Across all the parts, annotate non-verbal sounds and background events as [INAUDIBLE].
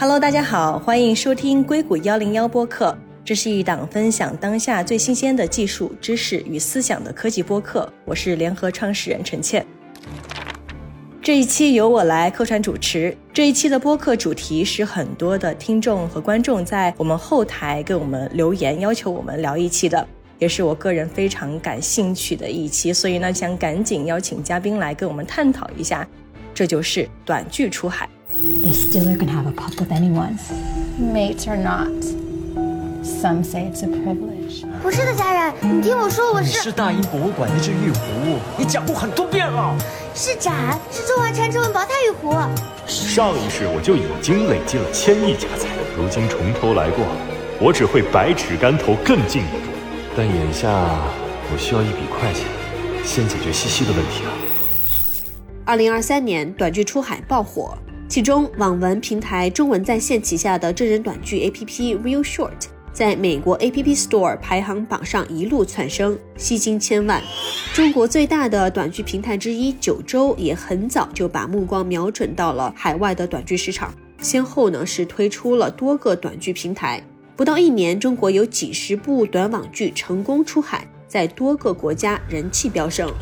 Hello，大家好，欢迎收听硅谷幺零幺播客。这是一档分享当下最新鲜的技术知识与思想的科技播客。我是联合创始人陈倩。这一期由我来客串主持。这一期的播客主题是很多的听众和观众在我们后台给我们留言，要求我们聊一期的，也是我个人非常感兴趣的一期，所以呢，想赶紧邀请嘉宾来跟我们探讨一下。这就是短剧出海。They still are gonna have a pup with anyone. Mates or not, some say it's a privilege. 不是的，家人，你听我说，我是你是大英博物馆那只玉壶，你讲过很多遍了。是展，是中华传承文宝塔玉壶。上一世我就已经累积了千亿家财，如今重头来过，我只会百尺竿头更进一步。但眼下我需要一笔快钱，先解决西西的问题啊。二零二三年短剧出海爆火，其中网文平台中文在线旗下的真人短剧 APP Real Short 在美国 App Store 排行榜上一路窜升，吸金千万。中国最大的短剧平台之一九州也很早就把目光瞄准到了海外的短剧市场，先后呢是推出了多个短剧平台。不到一年，中国有几十部短网剧成功出海，在多个国家人气飙升。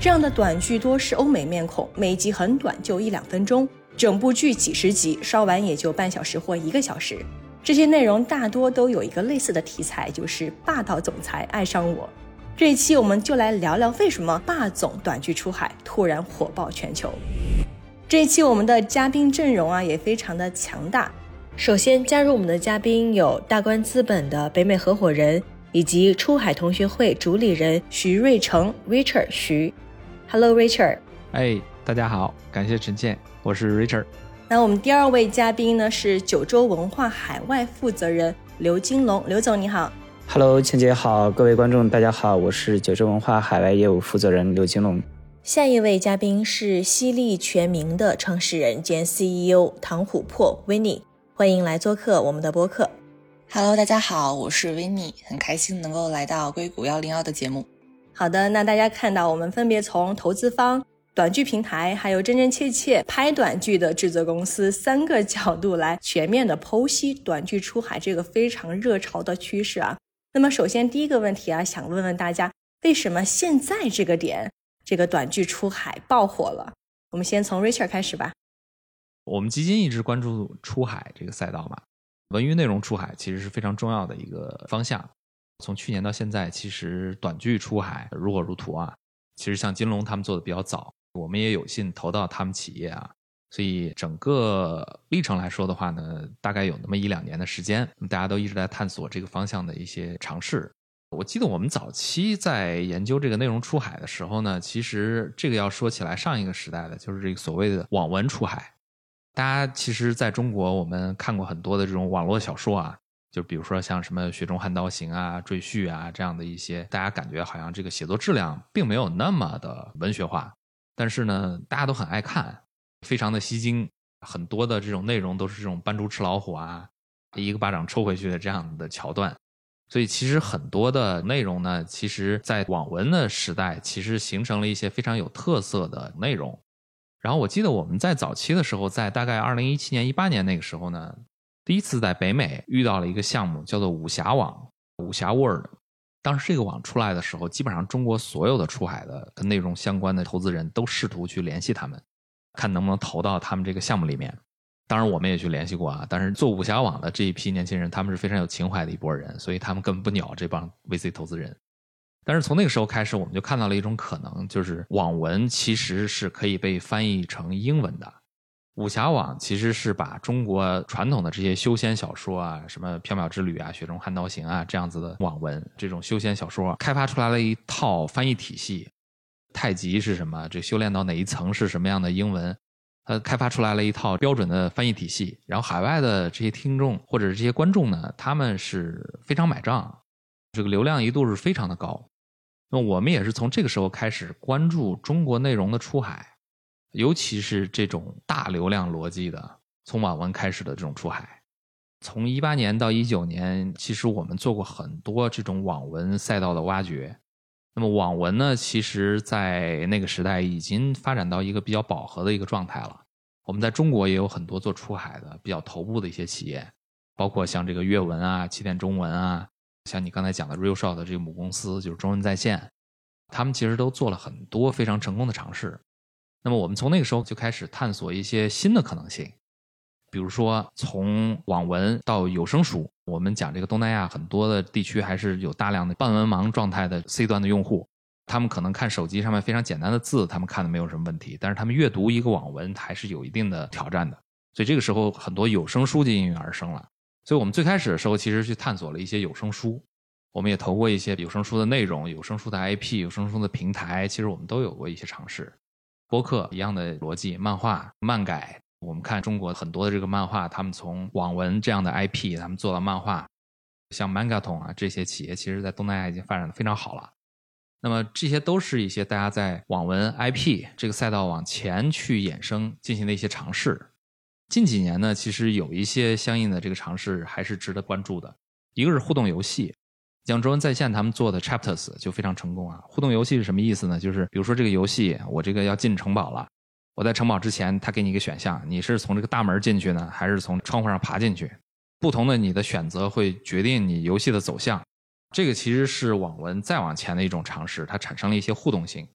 这样的短剧多是欧美面孔，每集很短，就一两分钟，整部剧几十集，烧完也就半小时或一个小时。这些内容大多都有一个类似的题材，就是霸道总裁爱上我。这一期我们就来聊聊为什么霸总短剧出海突然火爆全球。这一期我们的嘉宾阵容啊也非常的强大。首先加入我们的嘉宾有大观资本的北美合伙人以及出海同学会主理人徐瑞成 （Richard 徐）。Hello Richard，哎，大家好，感谢陈建，我是 Richard。那我们第二位嘉宾呢是九州文化海外负责人刘金龙，刘总你好。Hello，倩姐好，各位观众大家好，我是九州文化海外业务负责人刘金龙。下一位嘉宾是犀利全民的创始人兼 CEO 唐琥珀 Winnie，欢迎来做客我们的播客。Hello，大家好，我是 Winnie，很开心能够来到硅谷幺零幺的节目。好的，那大家看到我们分别从投资方、短剧平台，还有真真切切拍短剧的制作公司三个角度来全面的剖析短剧出海这个非常热潮的趋势啊。那么首先第一个问题啊，想问问大家，为什么现在这个点，这个短剧出海爆火了？我们先从 Richard 开始吧。我们基金一直关注出海这个赛道嘛，文娱内容出海其实是非常重要的一个方向。从去年到现在，其实短剧出海如火如荼啊。其实像金龙他们做的比较早，我们也有幸投到他们企业啊。所以整个历程来说的话呢，大概有那么一两年的时间，大家都一直在探索这个方向的一些尝试。我记得我们早期在研究这个内容出海的时候呢，其实这个要说起来上一个时代的，就是这个所谓的网文出海。大家其实在中国，我们看过很多的这种网络小说啊。就比如说像什么《雪中悍刀行》啊、《赘婿》啊这样的一些，大家感觉好像这个写作质量并没有那么的文学化，但是呢，大家都很爱看，非常的吸睛。很多的这种内容都是这种扮猪吃老虎啊，一个巴掌抽回去的这样的桥段。所以其实很多的内容呢，其实在网文的时代，其实形成了一些非常有特色的内容。然后我记得我们在早期的时候，在大概二零一七年、一八年那个时候呢。第一次在北美遇到了一个项目，叫做武侠网、武侠 World。当时这个网出来的时候，基本上中国所有的出海的跟内容相关的投资人都试图去联系他们，看能不能投到他们这个项目里面。当然，我们也去联系过啊。但是做武侠网的这一批年轻人，他们是非常有情怀的一拨人，所以他们根本不鸟这帮 VC 投资人。但是从那个时候开始，我们就看到了一种可能，就是网文其实是可以被翻译成英文的。武侠网其实是把中国传统的这些修仙小说啊，什么《缥缈之旅》啊、《雪中悍刀行》啊这样子的网文，这种修仙小说开发出来了一套翻译体系。太极是什么？这修炼到哪一层是什么样的英文？呃，开发出来了一套标准的翻译体系。然后海外的这些听众或者是这些观众呢，他们是非常买账，这个流量一度是非常的高。那我们也是从这个时候开始关注中国内容的出海。尤其是这种大流量逻辑的，从网文开始的这种出海，从一八年到一九年，其实我们做过很多这种网文赛道的挖掘。那么网文呢，其实在那个时代已经发展到一个比较饱和的一个状态了。我们在中国也有很多做出海的比较头部的一些企业，包括像这个阅文啊、起点中文啊，像你刚才讲的 RealShot 的这个母公司就是中文在线，他们其实都做了很多非常成功的尝试。那么我们从那个时候就开始探索一些新的可能性，比如说从网文到有声书。我们讲这个东南亚很多的地区还是有大量的半文盲状态的 C 端的用户，他们可能看手机上面非常简单的字，他们看的没有什么问题，但是他们阅读一个网文还是有一定的挑战的。所以这个时候很多有声书就应运而生了。所以我们最开始的时候其实去探索了一些有声书，我们也投过一些有声书的内容、有声书的 IP、有声书的平台，其实我们都有过一些尝试。播客一样的逻辑，漫画漫改。我们看中国很多的这个漫画，他们从网文这样的 IP，他们做到漫画，像 Mangaton 啊这些企业，其实在东南亚已经发展的非常好了。那么这些都是一些大家在网文 IP 这个赛道往前去衍生进行的一些尝试。近几年呢，其实有一些相应的这个尝试还是值得关注的。一个是互动游戏，像中文在线他们做的 Chapters 就非常成功啊。互动游戏是什么意思呢？就是比如说这个游戏，我这个要进城堡了。我在城堡之前，他给你一个选项，你是从这个大门进去呢，还是从窗户上爬进去？不同的你的选择会决定你游戏的走向。这个其实是网文再往前的一种尝试，它产生了一些互动性。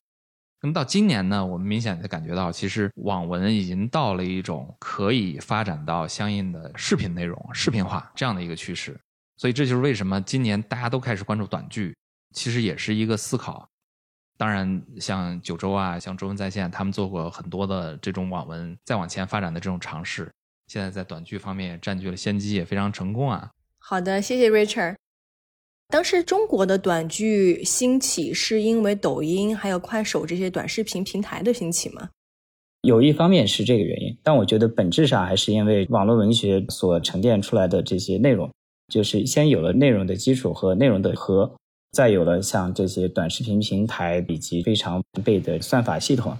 那么到今年呢，我们明显的感觉到，其实网文已经到了一种可以发展到相应的视频内容、视频化这样的一个趋势。所以这就是为什么今年大家都开始关注短剧，其实也是一个思考。当然，像九州啊，像中文在线，他们做过很多的这种网文再往前发展的这种尝试，现在在短剧方面也占据了先机，也非常成功啊。好的，谢谢 Richard。当时中国的短剧兴起是因为抖音还有快手这些短视频平台的兴起吗？有一方面是这个原因，但我觉得本质上还是因为网络文学所沉淀出来的这些内容，就是先有了内容的基础和内容的核。再有了像这些短视频平台以及非常完备的算法系统，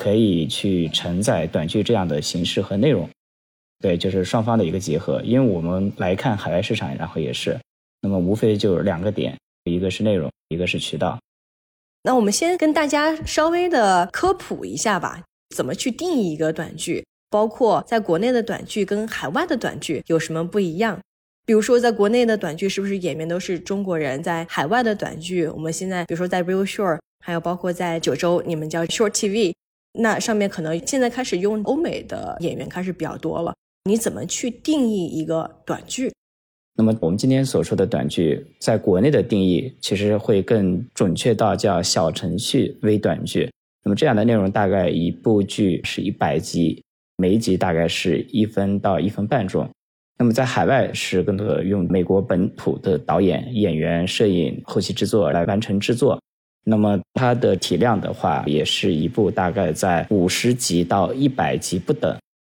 可以去承载短剧这样的形式和内容。对，就是双方的一个结合。因为我们来看海外市场，然后也是，那么无非就两个点，一个是内容，一个是渠道。那我们先跟大家稍微的科普一下吧，怎么去定义一个短剧，包括在国内的短剧跟海外的短剧有什么不一样。比如说，在国内的短剧是不是演员都是中国人？在海外的短剧，我们现在比如说在 Real Short，还有包括在九州，你们叫 Short TV，那上面可能现在开始用欧美的演员开始比较多了。你怎么去定义一个短剧？那么我们今天所说的短剧，在国内的定义其实会更准确到叫小程序微短剧。那么这样的内容大概一部剧是一百集，每一集大概是一分到一分半钟。那么在海外是更多的用美国本土的导演、演员、摄影、后期制作来完成制作。那么它的体量的话，也是一部大概在五十集到一百集不等，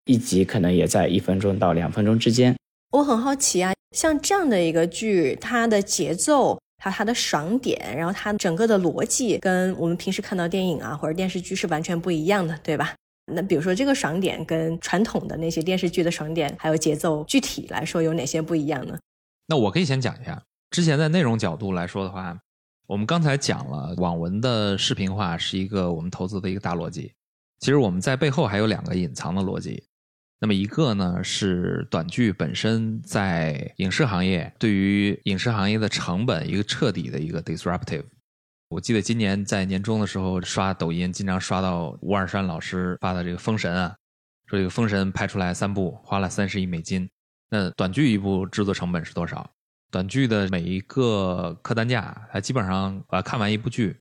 一集可能也在一分钟到两分钟之间。我很好奇啊，像这样的一个剧，它的节奏、还有它的爽点，然后它整个的逻辑，跟我们平时看到电影啊或者电视剧是完全不一样的，对吧？那比如说这个爽点跟传统的那些电视剧的爽点还有节奏，具体来说有哪些不一样呢？那我可以先讲一下。之前在内容角度来说的话，我们刚才讲了网文的视频化是一个我们投资的一个大逻辑。其实我们在背后还有两个隐藏的逻辑。那么一个呢是短剧本身在影视行业对于影视行业的成本一个彻底的一个 disruptive。我记得今年在年终的时候刷抖音，经常刷到吴尔山老师发的这个《封神》啊，说这个《封神》拍出来三部花了三十亿美金。那短剧一部制作成本是多少？短剧的每一个客单价，它基本上啊看完一部剧，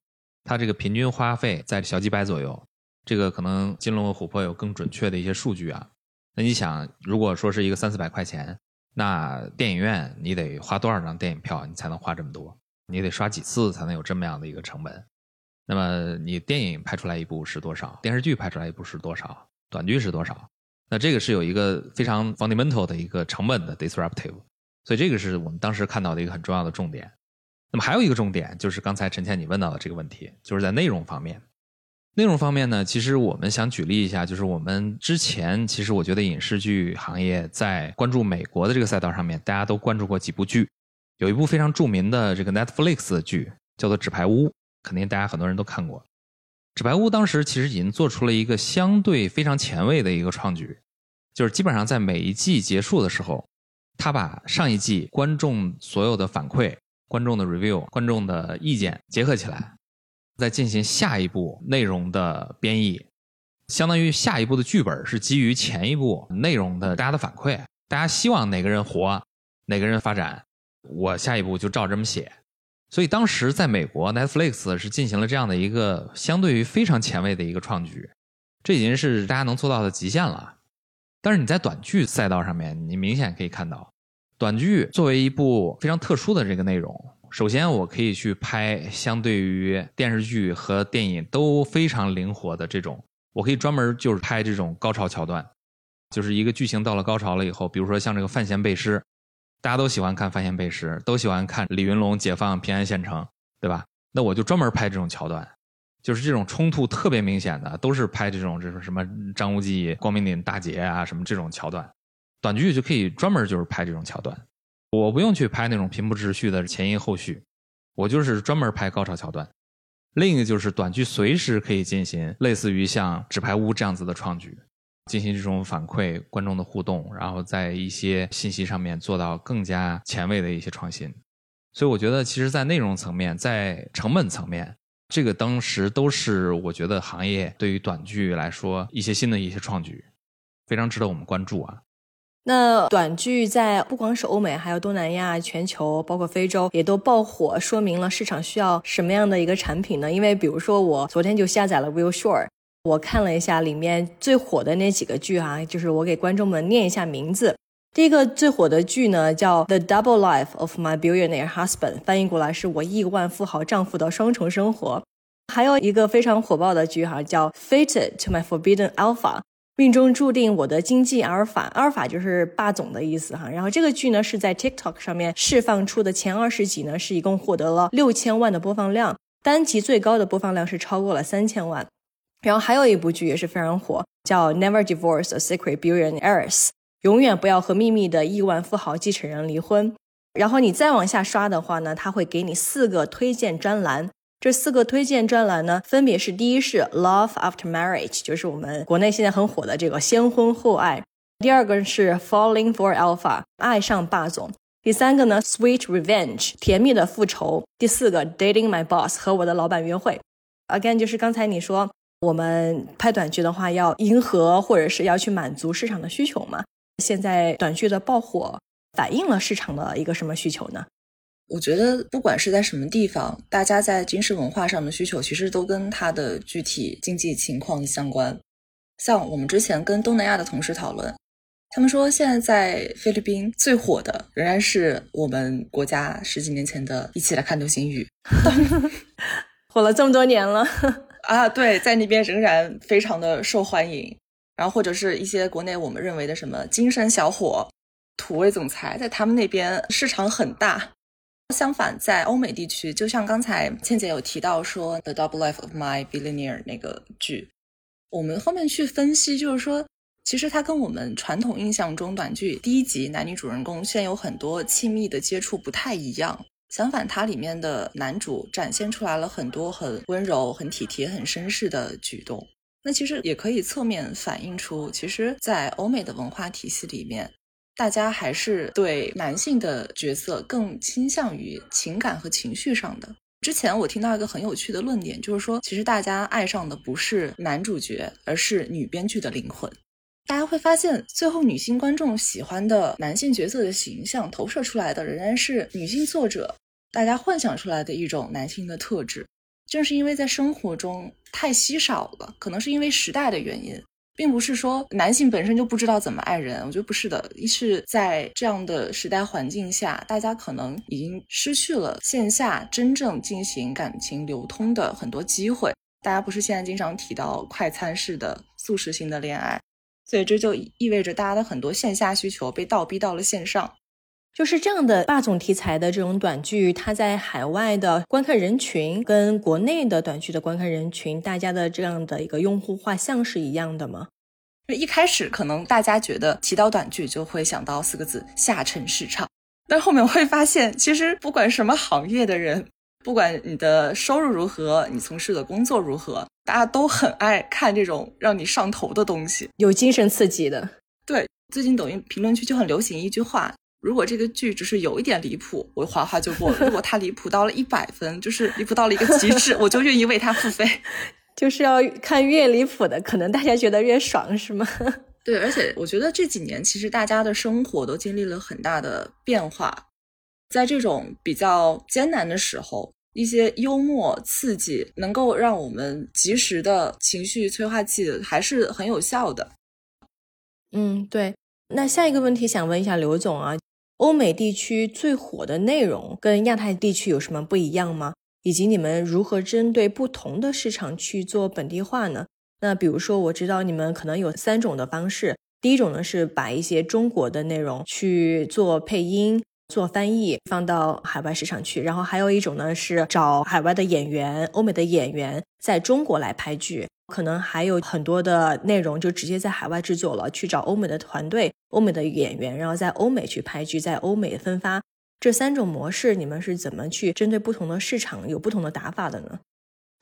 它这个平均花费在小几百左右。这个可能金龙和琥珀有更准确的一些数据啊。那你想，如果说是一个三四百块钱，那电影院你得花多少张电影票，你才能花这么多？你得刷几次才能有这么样的一个成本？那么你电影拍出来一部是多少？电视剧拍出来一部是多少？短剧是多少？那这个是有一个非常 fundamental 的一个成本的 disruptive，所以这个是我们当时看到的一个很重要的重点。那么还有一个重点就是刚才陈倩你问到的这个问题，就是在内容方面。内容方面呢，其实我们想举例一下，就是我们之前其实我觉得影视剧行业在关注美国的这个赛道上面，大家都关注过几部剧。有一部非常著名的这个 Netflix 的剧叫做《纸牌屋》，肯定大家很多人都看过。纸牌屋当时其实已经做出了一个相对非常前卫的一个创举，就是基本上在每一季结束的时候，他把上一季观众所有的反馈、观众的 review、观众的意见结合起来，再进行下一步内容的编译，相当于下一步的剧本是基于前一部内容的大家的反馈，大家希望哪个人活，哪个人发展，我下一步就照这么写。所以当时在美国，Netflix 是进行了这样的一个相对于非常前卫的一个创举，这已经是大家能做到的极限了。但是你在短剧赛道上面，你明显可以看到，短剧作为一部非常特殊的这个内容，首先我可以去拍相对于电视剧和电影都非常灵活的这种，我可以专门就是拍这种高潮桥段，就是一个剧情到了高潮了以后，比如说像这个范闲背诗。大家都喜欢看发现背时，都喜欢看李云龙解放平安县城，对吧？那我就专门拍这种桥段，就是这种冲突特别明显的，都是拍这种这种什么张无忌光明顶大捷啊什么这种桥段。短剧就可以专门就是拍这种桥段，我不用去拍那种平铺直叙的前因后续，我就是专门拍高潮桥段。另一个就是短剧随时可以进行类似于像纸牌屋这样子的创举。进行这种反馈、观众的互动，然后在一些信息上面做到更加前卫的一些创新。所以我觉得，其实，在内容层面、在成本层面，这个当时都是我觉得行业对于短剧来说一些新的一些创举，非常值得我们关注啊。那短剧在不光是欧美，还有东南亚、全球，包括非洲，也都爆火，说明了市场需要什么样的一个产品呢？因为比如说，我昨天就下载了 Will Shore。我看了一下里面最火的那几个剧啊，就是我给观众们念一下名字。第一个最火的剧呢叫《The Double Life of My Billionaire Husband》，翻译过来是我亿万富豪丈夫的双重生活。还有一个非常火爆的剧哈，叫《Fated to My Forbidden Alpha》，命中注定我的经济阿尔法，阿尔法就是霸总的意思哈。然后这个剧呢是在 TikTok 上面释放出的前二十集呢，是一共获得了六千万的播放量，单集最高的播放量是超过了三千万。然后还有一部剧也是非常火，叫《Never Divorce a Secret Billionaire》，永远不要和秘密的亿万富豪继承人离婚。然后你再往下刷的话呢，他会给你四个推荐专栏。这四个推荐专栏呢，分别是：第一是《Love After Marriage》，就是我们国内现在很火的这个先婚后爱；第二个是《Falling for Alpha》，爱上霸总；第三个呢，《Sweet Revenge》，甜蜜的复仇；第四个，《Dating My Boss》，和我的老板约会。Again，就是刚才你说。我们拍短剧的话，要迎合或者是要去满足市场的需求嘛？现在短剧的爆火反映了市场的一个什么需求呢？我觉得不管是在什么地方，大家在军事文化上的需求，其实都跟它的具体经济情况相关。像我们之前跟东南亚的同事讨论，他们说现在在菲律宾最火的仍然是我们国家十几年前的《一起来看流星雨》，[LAUGHS] 火了这么多年了。啊，对，在那边仍然非常的受欢迎，然后或者是一些国内我们认为的什么精神小伙、土味总裁，在他们那边市场很大。相反，在欧美地区，就像刚才倩姐有提到说《The Double Life of My Billionaire》那个剧，我们后面去分析，就是说，其实它跟我们传统印象中短剧第一集男女主人公先有很多亲密的接触不太一样。相反，它里面的男主展现出来了很多很温柔、很体贴、很绅士的举动。那其实也可以侧面反映出，其实，在欧美的文化体系里面，大家还是对男性的角色更倾向于情感和情绪上的。之前我听到一个很有趣的论点，就是说，其实大家爱上的不是男主角，而是女编剧的灵魂。大家会发现，最后女性观众喜欢的男性角色的形象投射出来的，仍然是女性作者。大家幻想出来的一种男性的特质，正是因为在生活中太稀少了，可能是因为时代的原因，并不是说男性本身就不知道怎么爱人。我觉得不是的，一是在这样的时代环境下，大家可能已经失去了线下真正进行感情流通的很多机会。大家不是现在经常提到快餐式的速食型的恋爱，所以这就意味着大家的很多线下需求被倒逼到了线上。就是这样的霸总题材的这种短剧，它在海外的观看人群跟国内的短剧的观看人群，大家的这样的一个用户画像是一样的吗？就一开始可能大家觉得提到短剧就会想到四个字“下沉市场”，但后面会发现，其实不管什么行业的人，不管你的收入如何，你从事的工作如何，大家都很爱看这种让你上头的东西，有精神刺激的。对，最近抖音评论区就很流行一句话：如果这个剧只是有一点离谱，我划划就过了；如果它离谱到了一百分，就是 [LAUGHS] 离谱到了一个极致，我就愿意为它付费。[LAUGHS] 就是要看越离谱的，可能大家觉得越爽，是吗？[LAUGHS] 对，而且我觉得这几年其实大家的生活都经历了很大的变化，在这种比较艰难的时候，一些幽默刺激能够让我们及时的情绪催化剂还是很有效的。嗯，对。那下一个问题想问一下刘总啊，欧美地区最火的内容跟亚太地区有什么不一样吗？以及你们如何针对不同的市场去做本地化呢？那比如说，我知道你们可能有三种的方式。第一种呢是把一些中国的内容去做配音、做翻译，放到海外市场去。然后还有一种呢是找海外的演员、欧美的演员在中国来拍剧。可能还有很多的内容就直接在海外制作了，去找欧美的团队、欧美的演员，然后在欧美去拍剧，在欧美分发。这三种模式，你们是怎么去针对不同的市场有不同的打法的呢？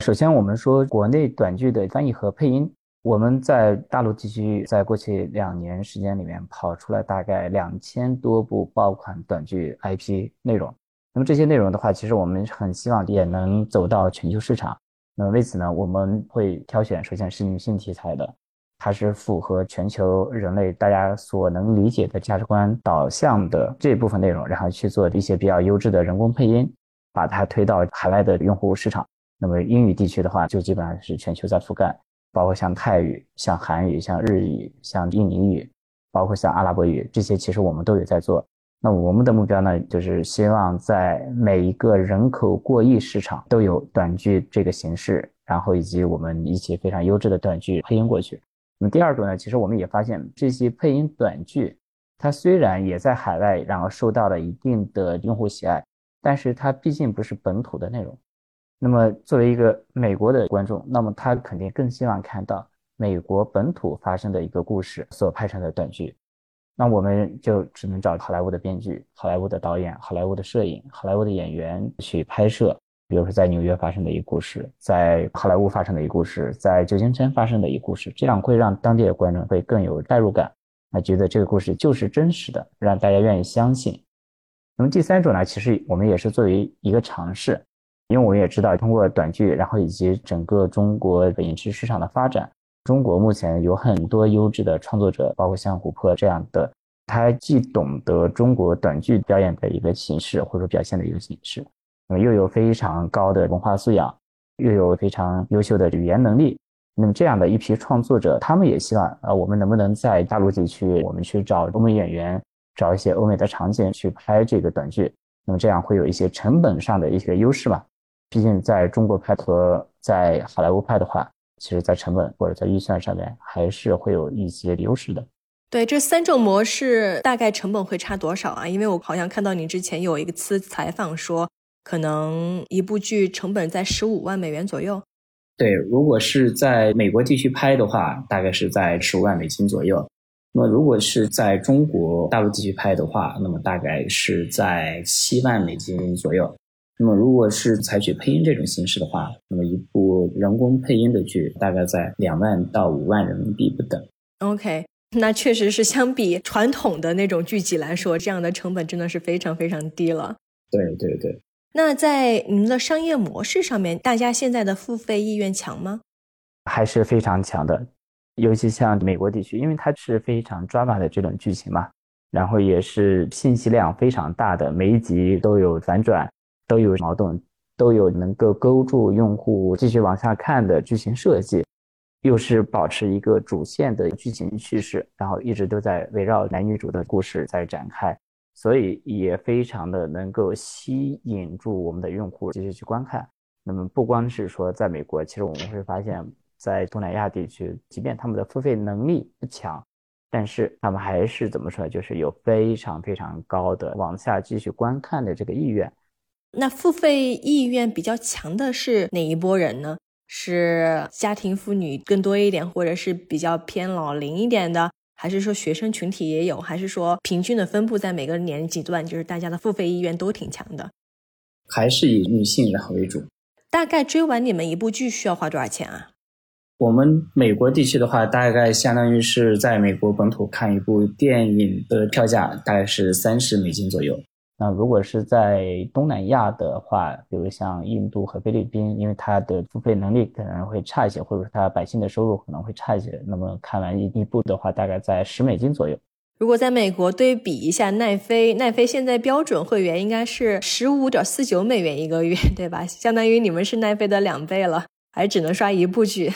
首先，我们说国内短剧的翻译和配音，我们在大陆地区在过去两年时间里面跑出了大概两千多部爆款短剧 IP 内容。那么这些内容的话，其实我们很希望也能走到全球市场。那么为此呢，我们会挑选首先是女性题材的。它是符合全球人类大家所能理解的价值观导向的这部分内容，然后去做一些比较优质的人工配音，把它推到海外的用户市场。那么英语地区的话，就基本上是全球在覆盖，包括像泰语、像韩语、像日语、像印尼语，包括像阿拉伯语这些，其实我们都有在做。那我们的目标呢，就是希望在每一个人口过亿市场都有短剧这个形式，然后以及我们一些非常优质的短剧配音过去。那么第二种呢，其实我们也发现这些配音短剧，它虽然也在海外，然后受到了一定的用户喜爱，但是它毕竟不是本土的内容。那么作为一个美国的观众，那么他肯定更希望看到美国本土发生的一个故事所拍成的短剧。那我们就只能找好莱坞的编剧、好莱坞的导演、好莱坞的摄影、好莱坞的演员去拍摄。比如说，在纽约发生的一个故事，在好莱坞发生的一个故事，在旧金山发生的一个故事，这样会让当地的观众会更有代入感，那觉得这个故事就是真实的，让大家愿意相信。那么第三种呢，其实我们也是作为一个尝试，因为我们也知道，通过短剧，然后以及整个中国影视市场的发展，中国目前有很多优质的创作者，包括像琥珀这样的，他既懂得中国短剧表演的一个形式，或者表现的一个形式。那么又有非常高的文化素养，又有非常优秀的语言能力，那么这样的一批创作者，他们也希望啊，我们能不能在大陆地区，我们去找欧美演员，找一些欧美的场景去拍这个短剧，那么这样会有一些成本上的一些优势嘛？毕竟在中国拍和在好莱坞拍的话，其实在成本或者在预算上面还是会有一些优势的。对，这三种模式大概成本会差多少啊？因为我好像看到你之前有一次采访说。可能一部剧成本在十五万美元左右。对，如果是在美国地区拍的话，大概是在十五万美金左右。那么如果是在中国大陆地区拍的话，那么大概是在七万美金左右。那么如果是采取配音这种形式的话，那么一部人工配音的剧大概在两万到五万人民币不等。OK，那确实是相比传统的那种剧集来说，这样的成本真的是非常非常低了。对对对。那在你们的商业模式上面，大家现在的付费意愿强吗？还是非常强的，尤其像美国地区，因为它是非常 drama 的这种剧情嘛，然后也是信息量非常大的，每一集都有反转，都有矛盾，都有能够勾住用户继续往下看的剧情设计，又是保持一个主线的剧情叙事，然后一直都在围绕男女主的故事在展开。所以也非常的能够吸引住我们的用户继续去观看。那么不光是说在美国，其实我们会发现，在东南亚地区，即便他们的付费能力不强，但是他们还是怎么说，就是有非常非常高的往下继续观看的这个意愿。那付费意愿比较强的是哪一波人呢？是家庭妇女更多一点，或者是比较偏老龄一点的？还是说学生群体也有，还是说平均的分布在每个年龄阶段，就是大家的付费意愿都挺强的。还是以女性然后为主。大概追完你们一部剧需要花多少钱啊？我们美国地区的话，大概相当于是在美国本土看一部电影的票价大概是三十美金左右。那如果是在东南亚的话，比如像印度和菲律宾，因为它的付费能力可能会差一些，或者说它百姓的收入可能会差一些，那么看完一一部的话，大概在十美金左右。如果在美国对比一下奈飞，奈飞现在标准会员应该是十五点四九美元一个月，对吧？相当于你们是奈飞的两倍了，还只能刷一部剧。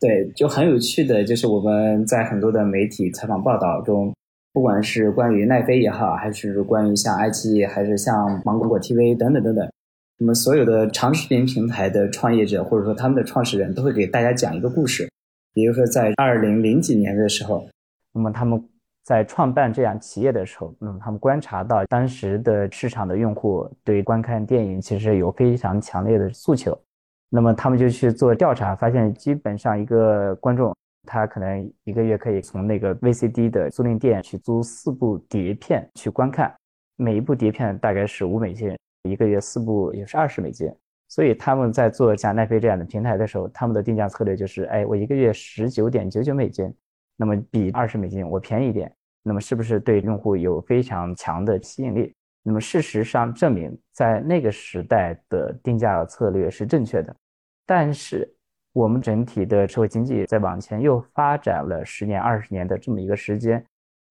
对，就很有趣的就是我们在很多的媒体采访报道中，不管是关于奈飞也好，还是关于像爱奇艺，还是像芒果 TV 等等等等，那么所有的长视频平台的创业者或者说他们的创始人都会给大家讲一个故事。比如说在二零零几年的时候，那么他们在创办这样企业的时候，那么他们观察到当时的市场的用户对观看电影其实有非常强烈的诉求。那么他们就去做调查，发现基本上一个观众，他可能一个月可以从那个 VCD 的租赁店去租四部碟片去观看，每一部碟片大概是五美金，一个月四部也是二十美金。所以他们在做像奈飞这样的平台的时候，他们的定价策略就是：哎，我一个月十九点九九美金，那么比二十美金我便宜一点，那么是不是对用户有非常强的吸引力？那么事实上证明，在那个时代的定价策略是正确的。但是，我们整体的社会经济在往前又发展了十年、二十年的这么一个时间，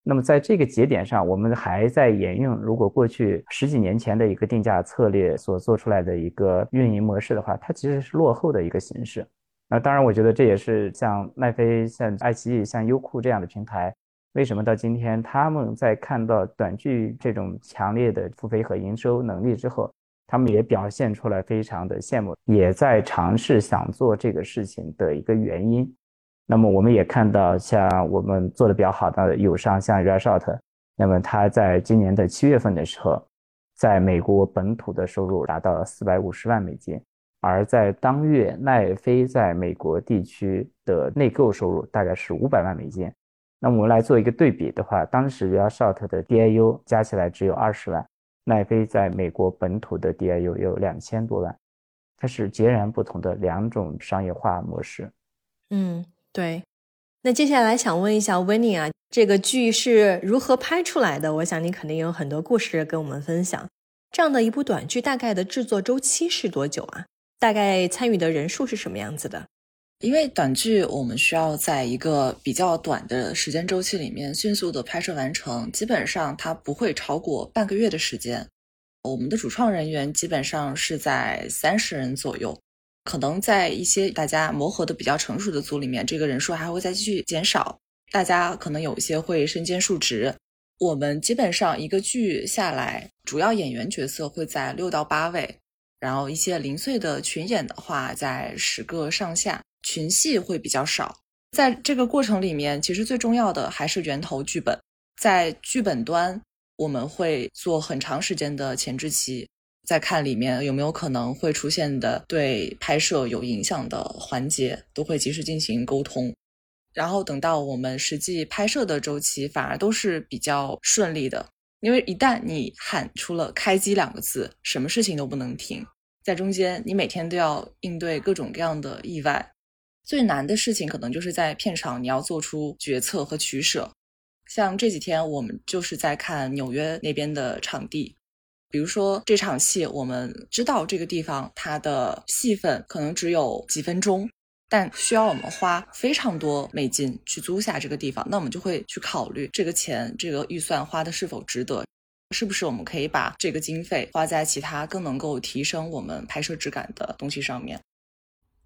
那么在这个节点上，我们还在沿用如果过去十几年前的一个定价策略所做出来的一个运营模式的话，它其实是落后的一个形式。那当然，我觉得这也是像奈飞、像爱奇艺、像优酷这样的平台，为什么到今天他们在看到短剧这种强烈的付费和营收能力之后。他们也表现出来非常的羡慕，也在尝试想做这个事情的一个原因。那么我们也看到，像我们做的比较好的友商，像 Rashot，那么他在今年的七月份的时候，在美国本土的收入达到了四百五十万美金，而在当月奈飞在美国地区的内购收入大概是五百万美金。那我们来做一个对比的话，当时 Rashot 的 DIU 加起来只有二十万。奈飞在美国本土的 DIU 有两千多万，它是截然不同的两种商业化模式。嗯，对。那接下来想问一下 Winnie 啊，这个剧是如何拍出来的？我想你肯定有很多故事跟我们分享。这样的一部短剧大概的制作周期是多久啊？大概参与的人数是什么样子的？因为短剧我们需要在一个比较短的时间周期里面迅速的拍摄完成，基本上它不会超过半个月的时间。我们的主创人员基本上是在三十人左右，可能在一些大家磨合的比较成熟的组里面，这个人数还会再继续减少。大家可能有一些会身兼数职。我们基本上一个剧下来，主要演员角色会在六到八位，然后一些零碎的群演的话在十个上下。群戏会比较少，在这个过程里面，其实最重要的还是源头剧本。在剧本端，我们会做很长时间的前置期，在看里面有没有可能会出现的对拍摄有影响的环节，都会及时进行沟通。然后等到我们实际拍摄的周期，反而都是比较顺利的，因为一旦你喊出了“开机”两个字，什么事情都不能停，在中间你每天都要应对各种各样的意外。最难的事情可能就是在片场，你要做出决策和取舍。像这几天我们就是在看纽约那边的场地，比如说这场戏，我们知道这个地方它的戏份可能只有几分钟，但需要我们花非常多美金去租下这个地方，那我们就会去考虑这个钱、这个预算花的是否值得，是不是我们可以把这个经费花在其他更能够提升我们拍摄质感的东西上面。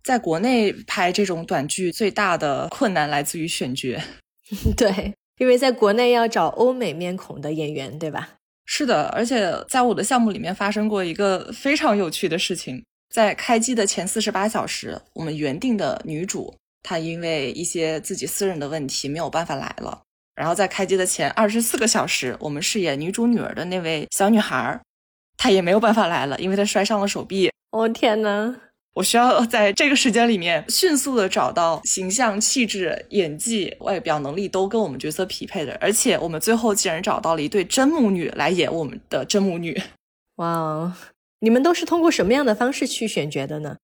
在国内拍这种短剧，最大的困难来自于选角。[LAUGHS] 对，因为在国内要找欧美面孔的演员，对吧？是的，而且在我的项目里面发生过一个非常有趣的事情。在开机的前四十八小时，我们原定的女主她因为一些自己私人的问题没有办法来了。然后在开机的前二十四个小时，我们饰演女主女儿的那位小女孩，她也没有办法来了，因为她摔伤了手臂。哦天呐！我需要在这个时间里面迅速的找到形象、气质、演技、外表能力都跟我们角色匹配的，而且我们最后竟然找到了一对真母女来演我们的真母女。哇哦，你们都是通过什么样的方式去选角的呢？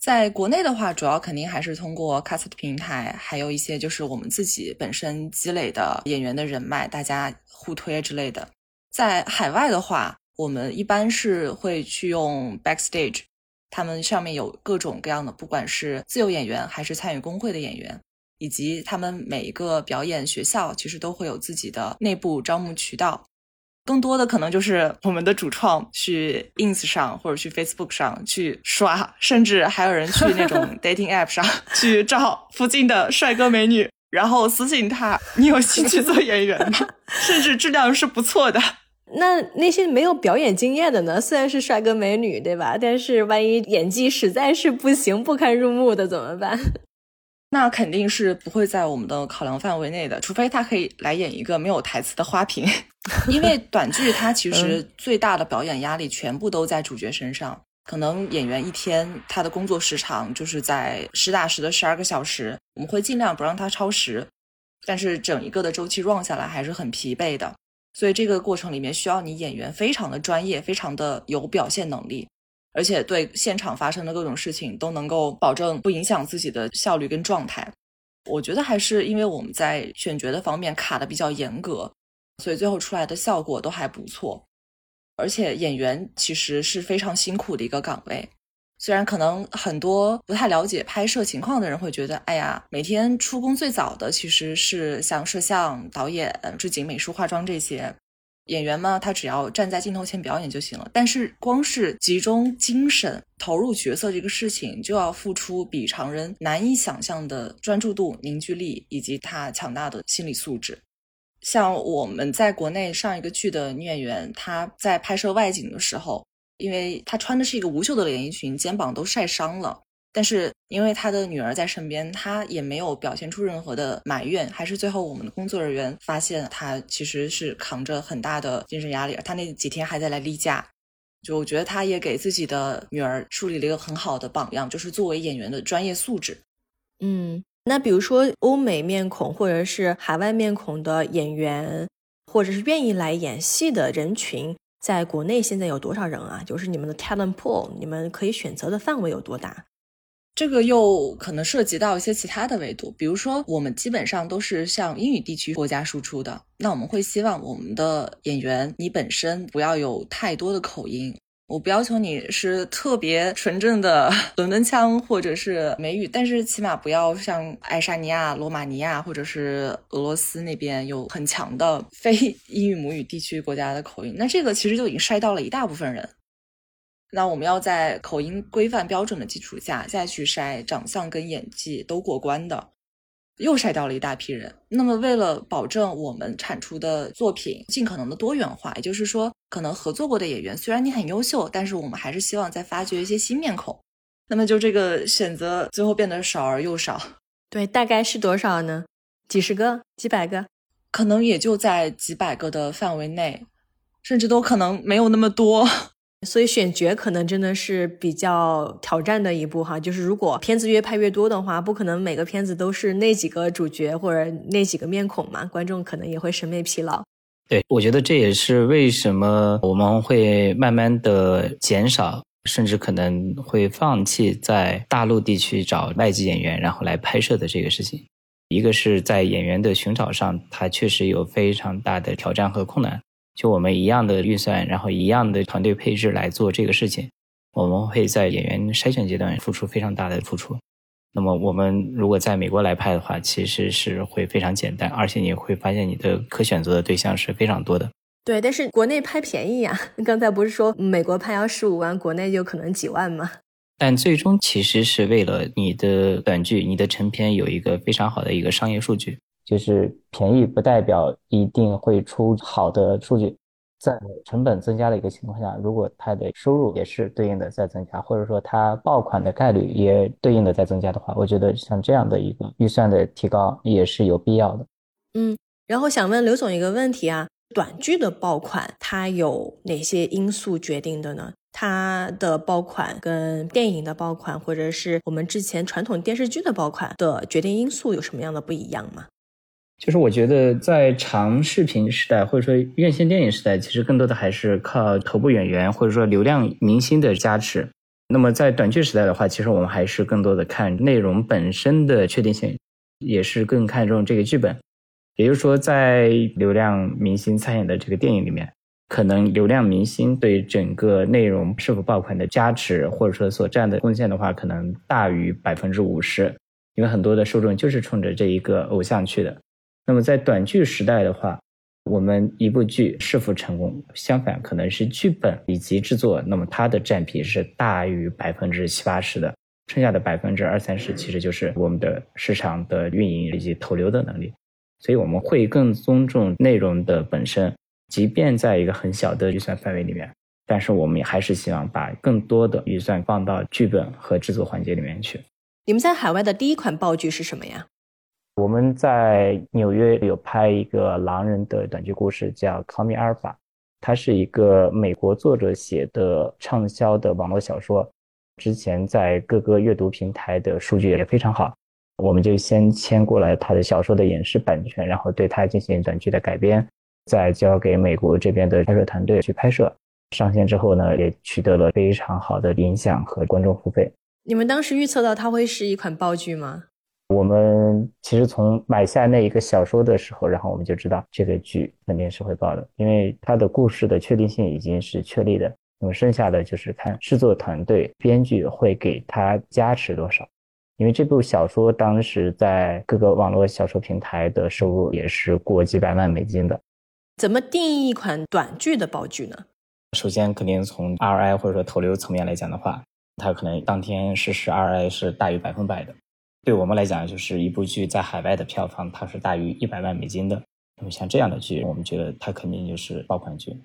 在国内的话，主要肯定还是通过 Cast 平台，还有一些就是我们自己本身积累的演员的人脉，大家互推之类的。在海外的话，我们一般是会去用 Backstage，他们上面有各种各样的，不管是自由演员还是参与工会的演员，以及他们每一个表演学校其实都会有自己的内部招募渠道。更多的可能就是我们的主创去 ins 上或者去 facebook 上去刷，甚至还有人去那种 [LAUGHS] dating app 上去找附近的帅哥美女，然后私信他：“你有兴趣做演员吗？”甚至质量是不错的。那那些没有表演经验的呢？虽然是帅哥美女，对吧？但是万一演技实在是不行、不堪入目的怎么办？[LAUGHS] 那肯定是不会在我们的考量范围内的，除非他可以来演一个没有台词的花瓶。[LAUGHS] 因为短剧它其实最大的表演压力全部都在主角身上，可能演员一天他的工作时长就是在实打实的十二个小时，我们会尽量不让他超时，但是整一个的周期 run 下来还是很疲惫的，所以这个过程里面需要你演员非常的专业，非常的有表现能力，而且对现场发生的各种事情都能够保证不影响自己的效率跟状态。我觉得还是因为我们在选角的方面卡的比较严格。所以最后出来的效果都还不错，而且演员其实是非常辛苦的一个岗位。虽然可能很多不太了解拍摄情况的人会觉得，哎呀，每天出工最早的其实是像摄像、导演、置景、美术、化妆这些演员嘛，他只要站在镜头前表演就行了。但是光是集中精神投入角色这个事情，就要付出比常人难以想象的专注度、凝聚力以及他强大的心理素质。像我们在国内上一个剧的女演员，她在拍摄外景的时候，因为她穿的是一个无袖的连衣裙，肩膀都晒伤了。但是因为她的女儿在身边，她也没有表现出任何的埋怨。还是最后我们的工作人员发现，她其实是扛着很大的精神压力。她那几天还在来例假，就我觉得她也给自己的女儿树立了一个很好的榜样，就是作为演员的专业素质。嗯。那比如说欧美面孔或者是海外面孔的演员，或者是愿意来演戏的人群，在国内现在有多少人啊？就是你们的 talent pool，你们可以选择的范围有多大？这个又可能涉及到一些其他的维度，比如说我们基本上都是向英语地区国家输出的，那我们会希望我们的演员你本身不要有太多的口音。我不要求你是特别纯正的 [LAUGHS] 伦敦腔或者是美语，但是起码不要像爱沙尼亚、罗马尼亚或者是俄罗斯那边有很强的非英语母语地区国家的口音。那这个其实就已经筛到了一大部分人。那我们要在口音规范标准的基础下再去筛长相跟演技都过关的。又筛掉了一大批人。那么，为了保证我们产出的作品尽可能的多元化，也就是说，可能合作过的演员虽然你很优秀，但是我们还是希望再发掘一些新面孔。那么，就这个选择最后变得少而又少。对，大概是多少呢？几十个、几百个？可能也就在几百个的范围内，甚至都可能没有那么多。[LAUGHS] 所以选角可能真的是比较挑战的一步哈，就是如果片子越拍越多的话，不可能每个片子都是那几个主角或者那几个面孔嘛，观众可能也会审美疲劳。对，我觉得这也是为什么我们会慢慢的减少，甚至可能会放弃在大陆地区找外籍演员然后来拍摄的这个事情。一个是在演员的寻找上，它确实有非常大的挑战和困难。就我们一样的预算，然后一样的团队配置来做这个事情，我们会在演员筛选阶段付出非常大的付出。那么我们如果在美国来拍的话，其实是会非常简单，而且你会发现你的可选择的对象是非常多的。对，但是国内拍便宜呀。[LAUGHS] 刚才不是说美国拍要十五万，国内就可能几万吗？但最终其实是为了你的短剧、你的成片有一个非常好的一个商业数据。就是便宜不代表一定会出好的数据，在成本增加的一个情况下，如果它的收入也是对应的在增加，或者说它爆款的概率也对应的在增加的话，我觉得像这样的一个预算的提高也是有必要的。嗯，然后想问刘总一个问题啊，短剧的爆款它有哪些因素决定的呢？它的爆款跟电影的爆款，或者是我们之前传统电视剧的爆款的决定因素有什么样的不一样吗？就是我觉得在长视频时代或者说院线电影时代，其实更多的还是靠头部演员或者说流量明星的加持。那么在短剧时代的话，其实我们还是更多的看内容本身的确定性，也是更看重这个剧本。也就是说，在流量明星参演的这个电影里面，可能流量明星对整个内容是否爆款的加持，或者说所占的贡献的话，可能大于百分之五十，因为很多的受众就是冲着这一个偶像去的。那么在短剧时代的话，我们一部剧是否成功，相反可能是剧本以及制作，那么它的占比是大于百分之七八十的，剩下的百分之二三十其实就是我们的市场的运营以及投流的能力。所以我们会更尊重内容的本身，即便在一个很小的预算范围里面，但是我们也还是希望把更多的预算放到剧本和制作环节里面去。你们在海外的第一款爆剧是什么呀？我们在纽约有拍一个狼人的短剧故事，叫《Call Me Alpha》，它是一个美国作者写的畅销的网络小说，之前在各个阅读平台的数据也非常好。我们就先签过来他的小说的演示版权，然后对他进行短剧的改编，再交给美国这边的拍摄团队去拍摄。上线之后呢，也取得了非常好的影响和观众付费。你们当时预测到它会是一款爆剧吗？我们其实从买下那一个小说的时候，然后我们就知道这个剧肯定是会爆的，因为它的故事的确定性已经是确立的。那么剩下的就是看制作团队、编剧会给他加持多少。因为这部小说当时在各个网络小说平台的收入也是过几百万美金的。怎么定义一款短剧的爆剧呢？首先，肯定从 RI 或者说投流层面来讲的话，它可能当天实时 RI 是大于百分百的。对我们来讲，就是一部剧在海外的票房，它是大于一百万美金的。那么像这样的剧，我们觉得它肯定就是爆款剧。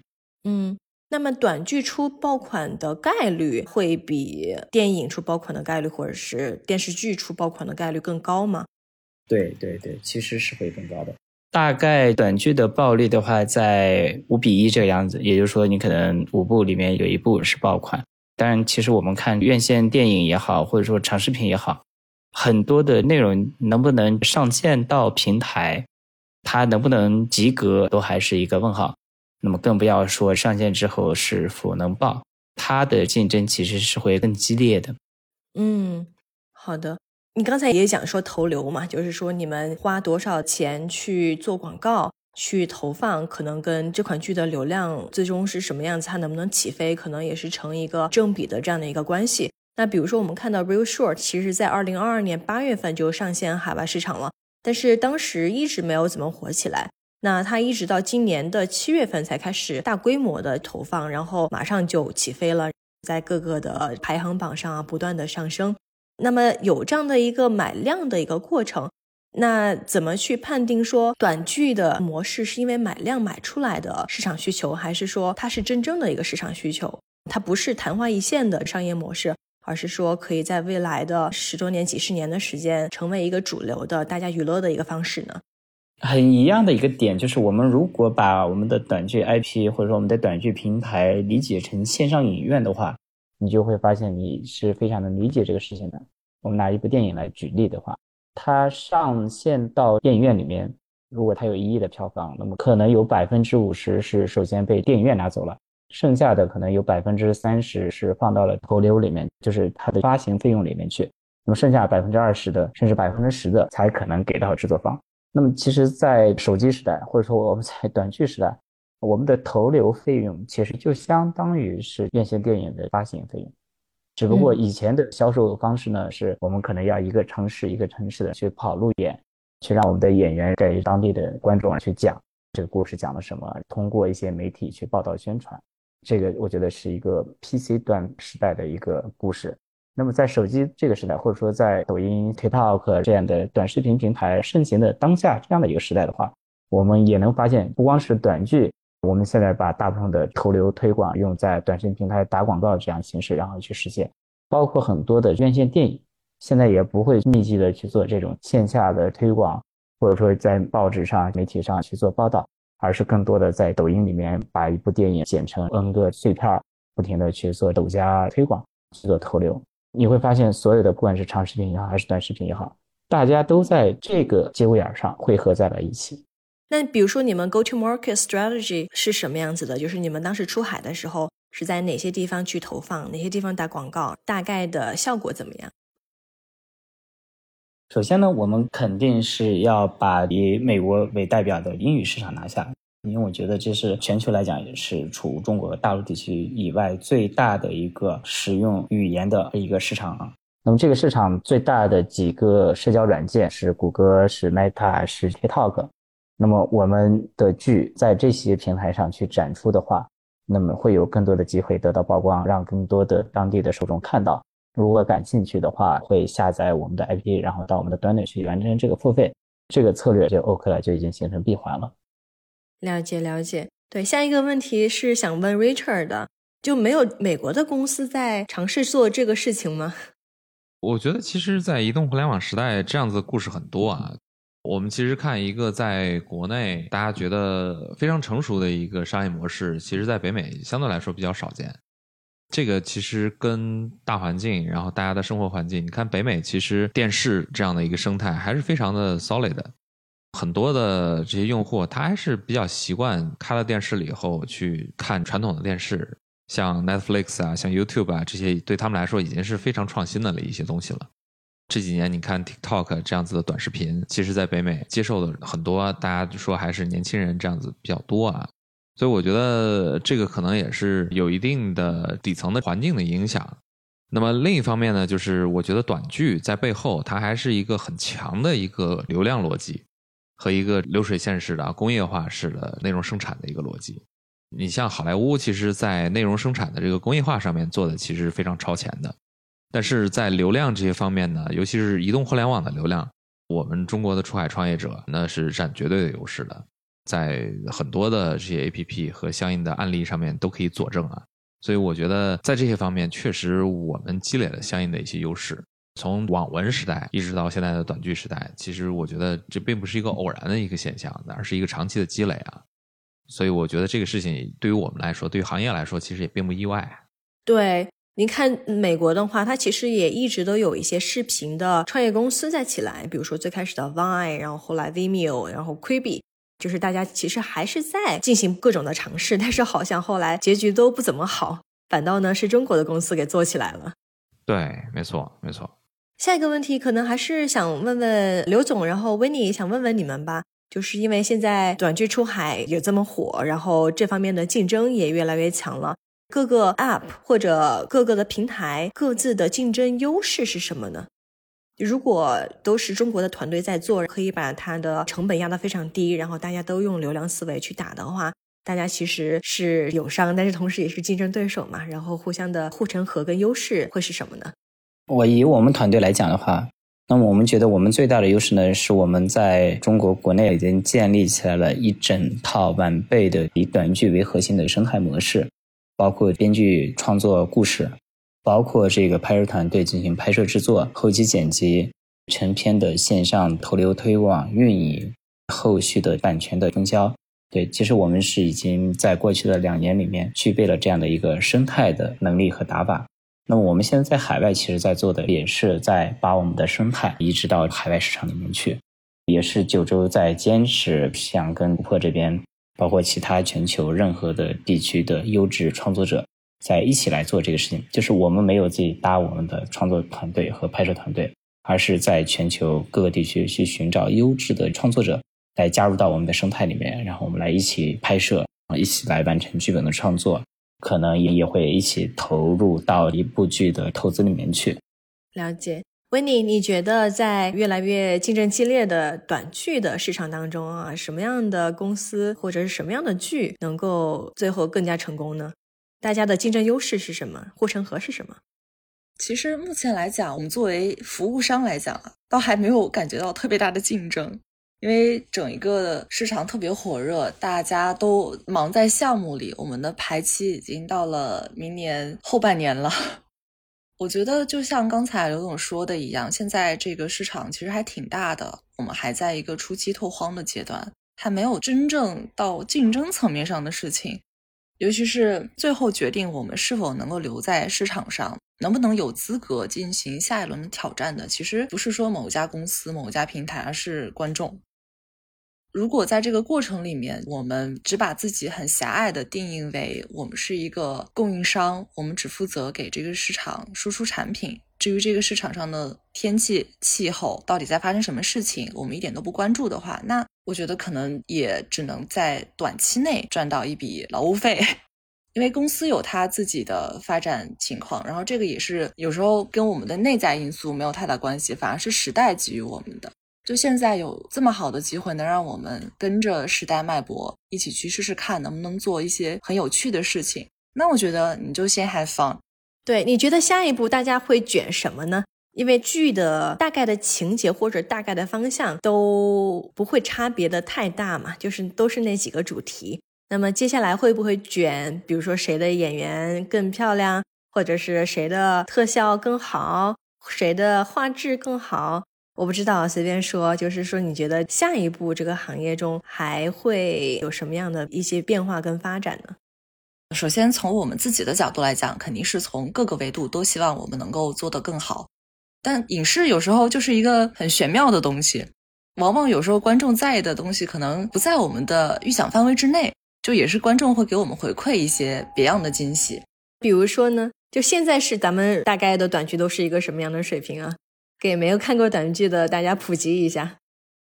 嗯。那么短剧出爆款的概率会比电影出爆款的概率，或者是电视剧出爆款的概率更高吗？对对对，其实是会更高的。大概短剧的爆率的话，在五比一这个样子，也就是说，你可能五部里面有一部是爆款。当然，其实我们看院线电影也好，或者说长视频也好，很多的内容能不能上线到平台，它能不能及格，都还是一个问号。那么更不要说上线之后是否能爆，它的竞争其实是会更激烈的。嗯，好的。你刚才也讲说投流嘛，就是说你们花多少钱去做广告、去投放，可能跟这款剧的流量最终是什么样子，它能不能起飞，可能也是成一个正比的这样的一个关系。那比如说我们看到 Real Short，其实在二零二二年八月份就上线海外市场了，但是当时一直没有怎么火起来。那它一直到今年的七月份才开始大规模的投放，然后马上就起飞了，在各个的排行榜上啊不断的上升。那么有这样的一个买量的一个过程，那怎么去判定说短剧的模式是因为买量买出来的市场需求，还是说它是真正的一个市场需求？它不是昙花一现的商业模式，而是说可以在未来的十多年、几十年的时间成为一个主流的大家娱乐的一个方式呢？很一样的一个点就是，我们如果把我们的短剧 IP 或者说我们的短剧平台理解成线上影院的话，你就会发现你是非常能理解这个事情的。我们拿一部电影来举例的话，它上线到电影院里面，如果它有一亿的票房，那么可能有百分之五十是首先被电影院拿走了，剩下的可能有百分之三十是放到了投流里面，就是它的发行费用里面去。那么剩下百分之二十的，甚至百分之十的，才可能给到制作方。那么，其实，在手机时代，或者说我们在短剧时代，我们的投流费用其实就相当于是院线电影的发行费用，只不过以前的销售方式呢，是我们可能要一个城市一个城市的去跑路演，去让我们的演员给当地的观众去讲这个故事讲了什么，通过一些媒体去报道宣传，这个我觉得是一个 PC 端时代的一个故事。那么在手机这个时代，或者说在抖音、TikTok 这样的短视频平台盛行的当下这样的一个时代的话，我们也能发现，不光是短剧，我们现在把大部分的投流推广用在短视频平台打广告这样形式，然后去实现，包括很多的院线电影，现在也不会密集的去做这种线下的推广，或者说在报纸上、媒体上去做报道，而是更多的在抖音里面把一部电影剪成 N 个碎片，不停的去做抖加推广，去做投流。你会发现，所有的不管是长视频也好，还是短视频也好，大家都在这个节骨眼上汇合在了一起。那比如说你们 go to market strategy 是什么样子的？就是你们当时出海的时候是在哪些地方去投放，哪些地方打广告，大概的效果怎么样？首先呢，我们肯定是要把以美国为代表的英语市场拿下，因为我觉得这是全球来讲也是除中国大陆地区以外最大的一个使用语言的一个市场啊。那么这个市场最大的几个社交软件是谷歌、是 Meta、是 TikTok。那么我们的剧在这些平台上去展出的话，那么会有更多的机会得到曝光，让更多的当地的受众看到。如果感兴趣的话，会下载我们的 APP，然后到我们的端内去完成这个付费。这个策略就 OK 了，就已经形成闭环了。了解了解。对，下一个问题是想问 Richard 的，就没有美国的公司在尝试做这个事情吗？[LAUGHS] 我觉得其实，在移动互联网时代，这样子的故事很多啊。我们其实看一个在国内大家觉得非常成熟的一个商业模式，其实在北美相对来说比较少见。这个其实跟大环境，然后大家的生活环境，你看北美其实电视这样的一个生态还是非常的 solid 的，很多的这些用户他还是比较习惯开了电视了以后去看传统的电视，像 Netflix 啊，像 YouTube 啊这些对他们来说已经是非常创新的了一些东西了。这几年你看 TikTok 这样子的短视频，其实在北美接受的很多，大家说还是年轻人这样子比较多啊，所以我觉得这个可能也是有一定的底层的环境的影响。那么另一方面呢，就是我觉得短剧在背后它还是一个很强的一个流量逻辑和一个流水线式的工业化式的内容生产的一个逻辑。你像好莱坞，其实在内容生产的这个工业化上面做的其实非常超前的。但是在流量这些方面呢，尤其是移动互联网的流量，我们中国的出海创业者那是占绝对的优势的，在很多的这些 APP 和相应的案例上面都可以佐证啊。所以我觉得在这些方面，确实我们积累了相应的一些优势。从网文时代一直到现在的短剧时代，其实我觉得这并不是一个偶然的一个现象，而是一个长期的积累啊。所以我觉得这个事情对于我们来说，对于行业来说，其实也并不意外。对。您看美国的话，它其实也一直都有一些视频的创业公司在起来，比如说最开始的 Vine，然后后来 Vimeo，然后 Quibi，就是大家其实还是在进行各种的尝试，但是好像后来结局都不怎么好，反倒呢是中国的公司给做起来了。对，没错，没错。下一个问题可能还是想问问刘总，然后 Winnie 想问问你们吧，就是因为现在短剧出海也这么火，然后这方面的竞争也越来越强了。各个 App 或者各个的平台各自的竞争优势是什么呢？如果都是中国的团队在做，可以把它的成本压得非常低，然后大家都用流量思维去打的话，大家其实是友商，但是同时也是竞争对手嘛。然后互相的护城河跟优势会是什么呢？我以我们团队来讲的话，那么我们觉得我们最大的优势呢，是我们在中国国内已经建立起来了一整套完备的以短剧为核心的生态模式。包括编剧创作故事，包括这个拍摄团队进行拍摄制作、后期剪辑、成片的线上投流推广、运营、后续的版权的分销。对，其实我们是已经在过去的两年里面具备了这样的一个生态的能力和打法。那么我们现在在海外，其实在做的也是在把我们的生态移植到海外市场里面去，也是九州在坚持想跟破这边。包括其他全球任何的地区的优质创作者在一起来做这个事情，就是我们没有自己搭我们的创作团队和拍摄团队，而是在全球各个地区去寻找优质的创作者来加入到我们的生态里面，然后我们来一起拍摄，一起来完成剧本的创作，可能也也会一起投入到一部剧的投资里面去。了解。维尼，你觉得在越来越竞争激烈的短剧的市场当中啊，什么样的公司或者是什么样的剧能够最后更加成功呢？大家的竞争优势是什么？护城河是什么？其实目前来讲，我们作为服务商来讲啊，倒还没有感觉到特别大的竞争，因为整一个市场特别火热，大家都忙在项目里。我们的排期已经到了明年后半年了。[LAUGHS] 我觉得就像刚才刘总说的一样，现在这个市场其实还挺大的，我们还在一个初期拓荒的阶段，还没有真正到竞争层面上的事情。尤其是最后决定我们是否能够留在市场上，能不能有资格进行下一轮的挑战的，其实不是说某家公司、某家平台，而是观众。如果在这个过程里面，我们只把自己很狭隘的定义为我们是一个供应商，我们只负责给这个市场输出产品，至于这个市场上的天气、气候到底在发生什么事情，我们一点都不关注的话，那我觉得可能也只能在短期内赚到一笔劳务费，[LAUGHS] 因为公司有它自己的发展情况，然后这个也是有时候跟我们的内在因素没有太大关系，反而是时代给予我们的。就现在有这么好的机会，能让我们跟着时代脉搏一起去试试看，能不能做一些很有趣的事情。那我觉得你就先 have fun。对，你觉得下一步大家会卷什么呢？因为剧的大概的情节或者大概的方向都不会差别的太大嘛，就是都是那几个主题。那么接下来会不会卷？比如说谁的演员更漂亮，或者是谁的特效更好，谁的画质更好？我不知道，随便说，就是说，你觉得下一步这个行业中还会有什么样的一些变化跟发展呢？首先，从我们自己的角度来讲，肯定是从各个维度都希望我们能够做得更好。但影视有时候就是一个很玄妙的东西，往往有时候观众在意的东西可能不在我们的预想范围之内，就也是观众会给我们回馈一些别样的惊喜。比如说呢，就现在是咱们大概的短剧都是一个什么样的水平啊？给没有看过短剧的大家普及一下。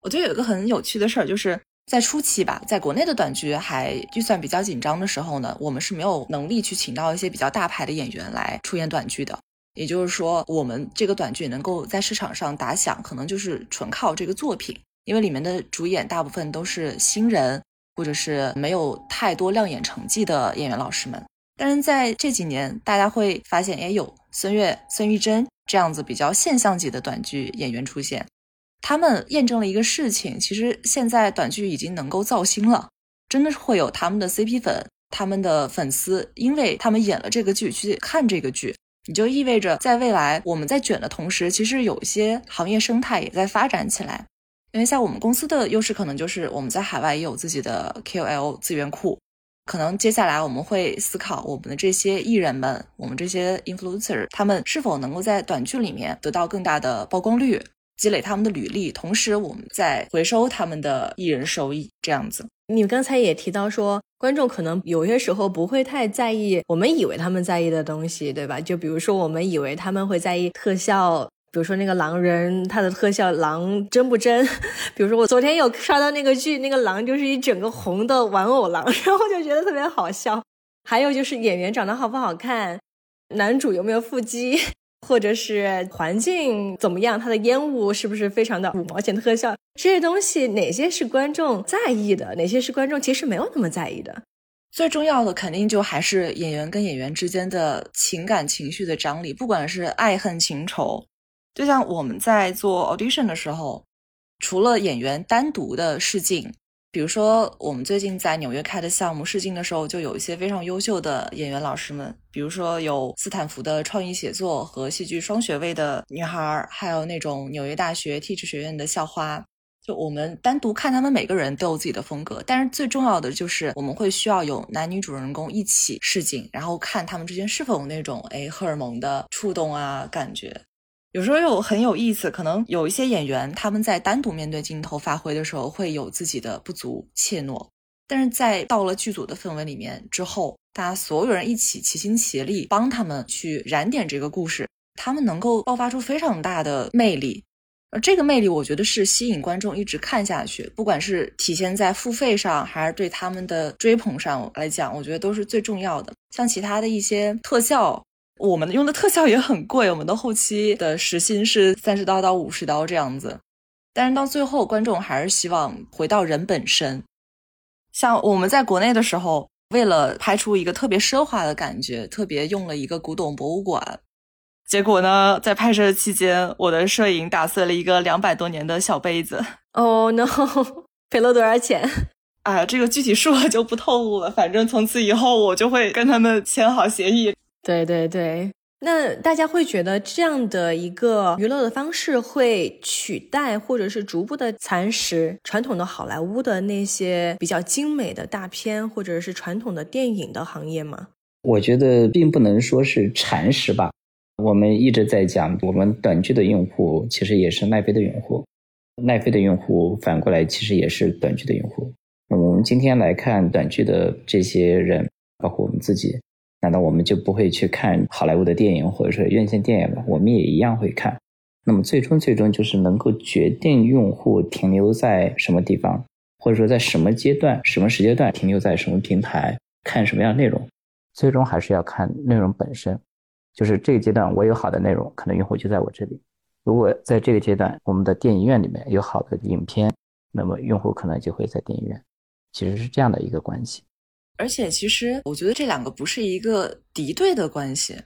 我觉得有一个很有趣的事儿，就是在初期吧，在国内的短剧还预算比较紧张的时候呢，我们是没有能力去请到一些比较大牌的演员来出演短剧的。也就是说，我们这个短剧能够在市场上打响，可能就是纯靠这个作品，因为里面的主演大部分都是新人，或者是没有太多亮眼成绩的演员老师们。但是在这几年，大家会发现，哎，有孙悦、孙艺珍。这样子比较现象级的短剧演员出现，他们验证了一个事情，其实现在短剧已经能够造星了，真的是会有他们的 CP 粉，他们的粉丝，因为他们演了这个剧去看这个剧，你就意味着在未来我们在卷的同时，其实有一些行业生态也在发展起来，因为像我们公司的优势可能就是我们在海外也有自己的 KOL 资源库。可能接下来我们会思考，我们的这些艺人们，我们这些 influencer，他们是否能够在短剧里面得到更大的曝光率，积累他们的履历，同时我们再回收他们的艺人收益，这样子。你刚才也提到说，观众可能有些时候不会太在意我们以为他们在意的东西，对吧？就比如说，我们以为他们会在意特效。比如说那个狼人，他的特效狼真不真？[LAUGHS] 比如说我昨天有刷到那个剧，那个狼就是一整个红的玩偶狼，[LAUGHS] 然后就觉得特别好笑。还有就是演员长得好不好看，男主有没有腹肌，或者是环境怎么样，它的烟雾是不是非常的五毛钱特效？这些东西哪些是观众在意的，哪些是观众其实没有那么在意的？最重要的肯定就还是演员跟演员之间的情感情绪的张力，不管是爱恨情仇。就像我们在做 audition 的时候，除了演员单独的试镜，比如说我们最近在纽约开的项目试镜的时候，就有一些非常优秀的演员老师们，比如说有斯坦福的创意写作和戏剧双学位的女孩，还有那种纽约大学 Teach 学院的校花。就我们单独看他们每个人都有自己的风格，但是最重要的就是我们会需要有男女主人公一起试镜，然后看他们之间是否有那种哎荷尔蒙的触动啊感觉。有时候又很有意思，可能有一些演员他们在单独面对镜头发挥的时候会有自己的不足怯懦，但是在到了剧组的氛围里面之后，大家所有人一起齐心协力帮他们去燃点这个故事，他们能够爆发出非常大的魅力，而这个魅力我觉得是吸引观众一直看下去，不管是体现在付费上还是对他们的追捧上来讲，我觉得都是最重要的。像其他的一些特效。我们用的特效也很贵，我们的后期的时薪是三十刀到五十刀这样子，但是到最后，观众还是希望回到人本身。像我们在国内的时候，为了拍出一个特别奢华的感觉，特别用了一个古董博物馆。结果呢，在拍摄期间，我的摄影打碎了一个两百多年的小杯子。[LAUGHS] Oh no！[LAUGHS] 赔了多少钱？啊，这个具体数额就不透露了。反正从此以后，我就会跟他们签好协议。对对对，那大家会觉得这样的一个娱乐的方式会取代或者是逐步的蚕食传统的好莱坞的那些比较精美的大片，或者是传统的电影的行业吗？我觉得并不能说是蚕食吧，我们一直在讲，我们短剧的用户其实也是奈飞的用户，奈飞的用户反过来其实也是短剧的用户。那么我们今天来看短剧的这些人，包括我们自己，难道我们就不会去看好莱坞的电影或者说院线电影吗？我们也一样会看。那么最终最终就是能够决定用户停留在什么地方，或者说在什么阶段、什么时间段停留在什么平台看什么样内容，最终还是要看内容本身。就是这个阶段，我有好的内容，可能用户就在我这里；如果在这个阶段，我们的电影院里面有好的影片，那么用户可能就会在电影院。其实是这样的一个关系。而且，其实我觉得这两个不是一个敌对的关系，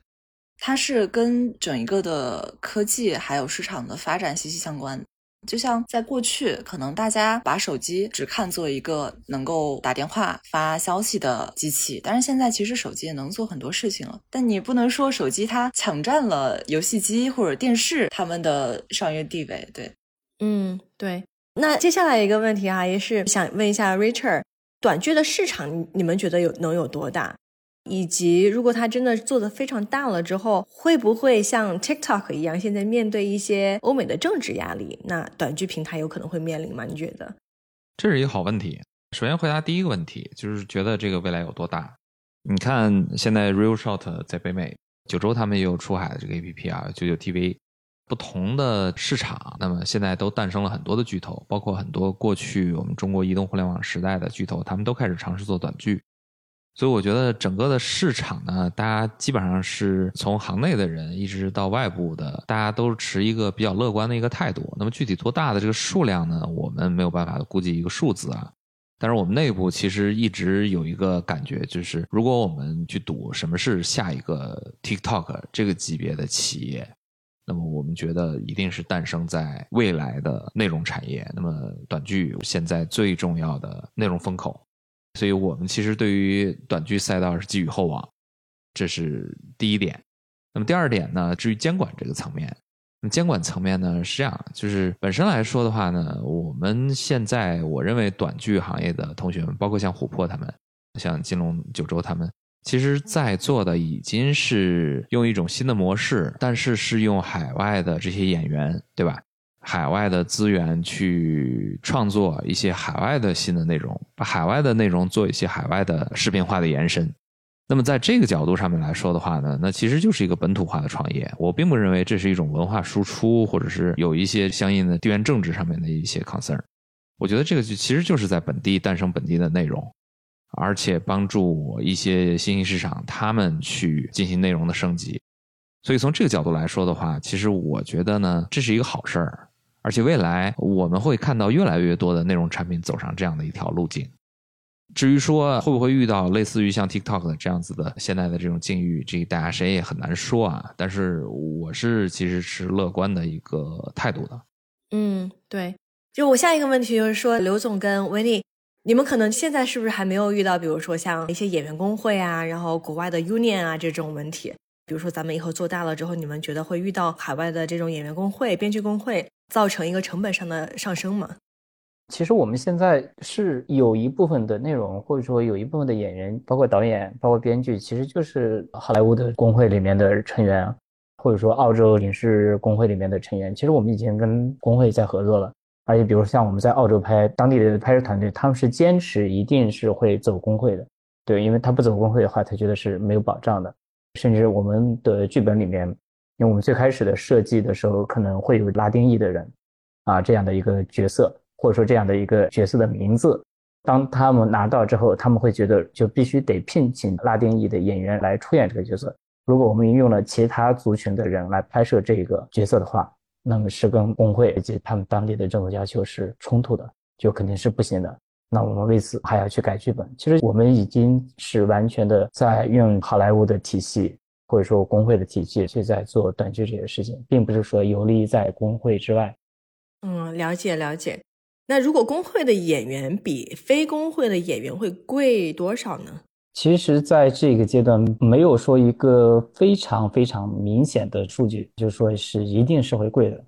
它是跟整一个的科技还有市场的发展息息相关。就像在过去，可能大家把手机只看作一个能够打电话、发消息的机器，但是现在其实手机也能做很多事情了。但你不能说手机它抢占了游戏机或者电视他们的商业地位。对，嗯，对。那接下来一个问题啊，也是想问一下 Richard，短剧的市场你们觉得有能有多大？以及，如果它真的做的非常大了之后，会不会像 TikTok 一样，现在面对一些欧美的政治压力，那短剧平台有可能会面临吗？你觉得？这是一个好问题。首先回答第一个问题，就是觉得这个未来有多大？你看，现在 Real Short 在北美，九州他们也有出海的这个 APP 啊，九九 TV，不同的市场，那么现在都诞生了很多的巨头，包括很多过去我们中国移动互联网时代的巨头，他们都开始尝试做短剧。所以我觉得整个的市场呢，大家基本上是从行内的人一直到外部的，大家都持一个比较乐观的一个态度。那么具体多大的这个数量呢？我们没有办法估计一个数字啊。但是我们内部其实一直有一个感觉，就是如果我们去赌什么是下一个 TikTok 这个级别的企业，那么我们觉得一定是诞生在未来的内容产业。那么短剧现在最重要的内容风口。所以我们其实对于短剧赛道是寄予厚望，这是第一点。那么第二点呢，至于监管这个层面，那么监管层面呢是这样，就是本身来说的话呢，我们现在我认为短剧行业的同学们，包括像琥珀他们，像金龙九州他们，其实在做的已经是用一种新的模式，但是是用海外的这些演员，对吧？海外的资源去创作一些海外的新的内容，把海外的内容做一些海外的视频化的延伸。那么在这个角度上面来说的话呢，那其实就是一个本土化的创业。我并不认为这是一种文化输出，或者是有一些相应的地缘政治上面的一些 concern。我觉得这个就其实就是在本地诞生本地的内容，而且帮助一些新兴市场他们去进行内容的升级。所以从这个角度来说的话，其实我觉得呢，这是一个好事儿。而且未来我们会看到越来越多的内容产品走上这样的一条路径。至于说会不会遇到类似于像 TikTok 的这样子的现在的这种境遇，这大家谁也很难说啊。但是我是其实是乐观的一个态度的。嗯，对。就我下一个问题就是说，刘总跟维尼，你们可能现在是不是还没有遇到，比如说像一些演员工会啊，然后国外的 Union 啊这种问题？比如说咱们以后做大了之后，你们觉得会遇到海外的这种演员工会、编剧工会？造成一个成本上的上升吗？其实我们现在是有一部分的内容，或者说有一部分的演员，包括导演、包括编剧，其实就是好莱坞的工会里面的成员，或者说澳洲影视工会里面的成员。其实我们已经跟工会在合作了，而且比如像我们在澳洲拍，当地的拍摄团队他们是坚持一定是会走工会的，对，因为他不走工会的话，他觉得是没有保障的。甚至我们的剧本里面。因为我们最开始的设计的时候，可能会有拉丁裔的人，啊，这样的一个角色，或者说这样的一个角色的名字，当他们拿到之后，他们会觉得就必须得聘请拉丁裔的演员来出演这个角色。如果我们用了其他族群的人来拍摄这个角色的话，那么是跟工会以及他们当地的政府要求是冲突的，就肯定是不行的。那我们为此还要去改剧本。其实我们已经是完全的在用好莱坞的体系。或者说工会的体系去在做短剧这些事情，并不是说游离在工会之外。嗯，了解了解。那如果工会的演员比非工会的演员会贵多少呢？其实，在这个阶段没有说一个非常非常明显的数据，就是说是一定是会贵的。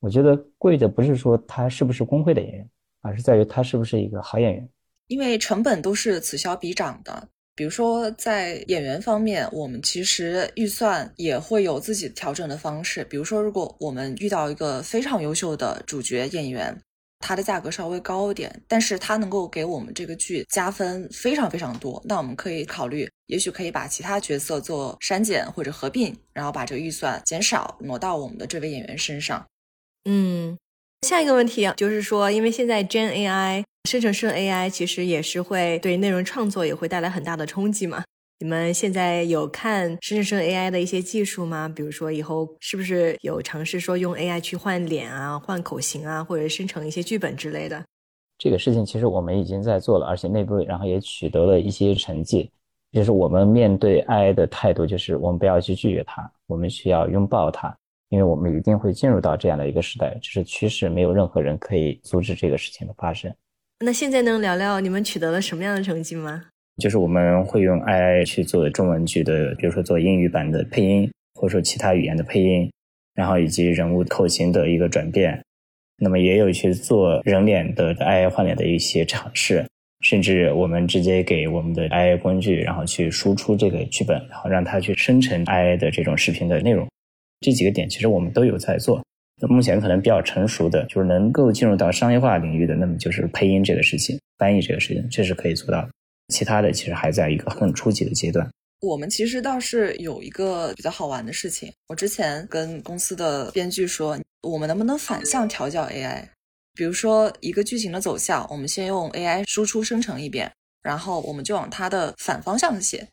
我觉得贵的不是说他是不是工会的演员，而是在于他是不是一个好演员。因为成本都是此消彼长的。比如说在演员方面，我们其实预算也会有自己调整的方式。比如说，如果我们遇到一个非常优秀的主角演员，它的价格稍微高一点，但是它能够给我们这个剧加分非常非常多，那我们可以考虑，也许可以把其他角色做删减或者合并，然后把这个预算减少，挪到我们的这位演员身上。嗯，下一个问题，就是说，因为现在 Gen AI 生成式 AI 其实也是会对内容创作也会带来很大的冲击嘛。你们现在有看生成式 AI 的一些技术吗？比如说以后是不是有尝试说用 AI 去换脸啊、换口型啊，或者生成一些剧本之类的？这个事情其实我们已经在做了，而且内部然后也取得了一些成绩。就是我们面对 AI 的态度，就是我们不要去拒绝它，我们需要拥抱它，因为我们一定会进入到这样的一个时代，这是趋势，没有任何人可以阻止这个事情的发生。那现在能聊聊你们取得了什么样的成绩吗？就是我们会用 AI 去做中文剧的，比如说做英语版的配音，或者说其他语言的配音，然后以及人物口型的一个转变。那么也有去做人脸的 AI 换脸的一些尝试，甚至我们直接给我们的 AI 工具，然后去输出这个剧本，然后让它去生成 AI 的这种视频的内容。这几个点其实我们都有在做。那目前可能比较成熟的，就是能够进入到商业化领域的，那么就是配音这个事情、翻译这个事情，这是可以做到的。其他的其实还在一个很初级的阶段。我们其实倒是有一个比较好玩的事情，我之前跟公司的编剧说，我们能不能反向调教 AI？比如说一个剧情的走向，我们先用 AI 输出生成一遍，然后我们就往它的反方向写，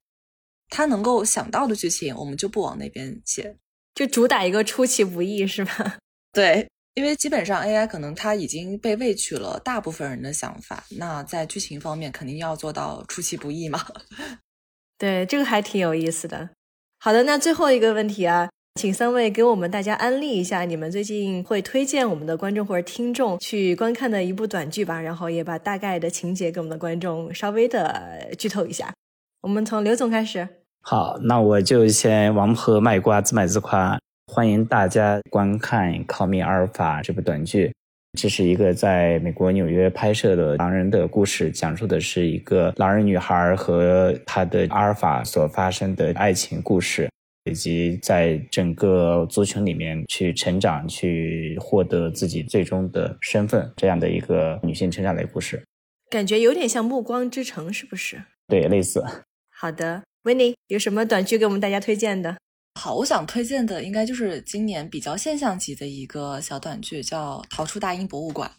它能够想到的剧情，我们就不往那边写，就主打一个出其不意，是吧？[LAUGHS] 对，因为基本上 AI 可能它已经被喂取了大部分人的想法，那在剧情方面肯定要做到出其不意嘛。[LAUGHS] 对，这个还挺有意思的。好的，那最后一个问题啊，请三位给我们大家安利一下你们最近会推荐我们的观众或者听众去观看的一部短剧吧，然后也把大概的情节给我们的观众稍微的剧透一下。我们从刘总开始。好，那我就先王婆卖瓜，自卖自夸。欢迎大家观看《Call Me 阿尔法》这部短剧。这是一个在美国纽约拍摄的狼人的故事，讲述的是一个狼人女孩和她的阿尔法所发生的爱情故事，以及在整个族群里面去成长、去获得自己最终的身份这样的一个女性成长类故事。感觉有点像《暮光之城》，是不是？对，类似。好的，维尼有什么短剧给我们大家推荐的？好，我想推荐的应该就是今年比较现象级的一个小短剧，叫《逃出大英博物馆》，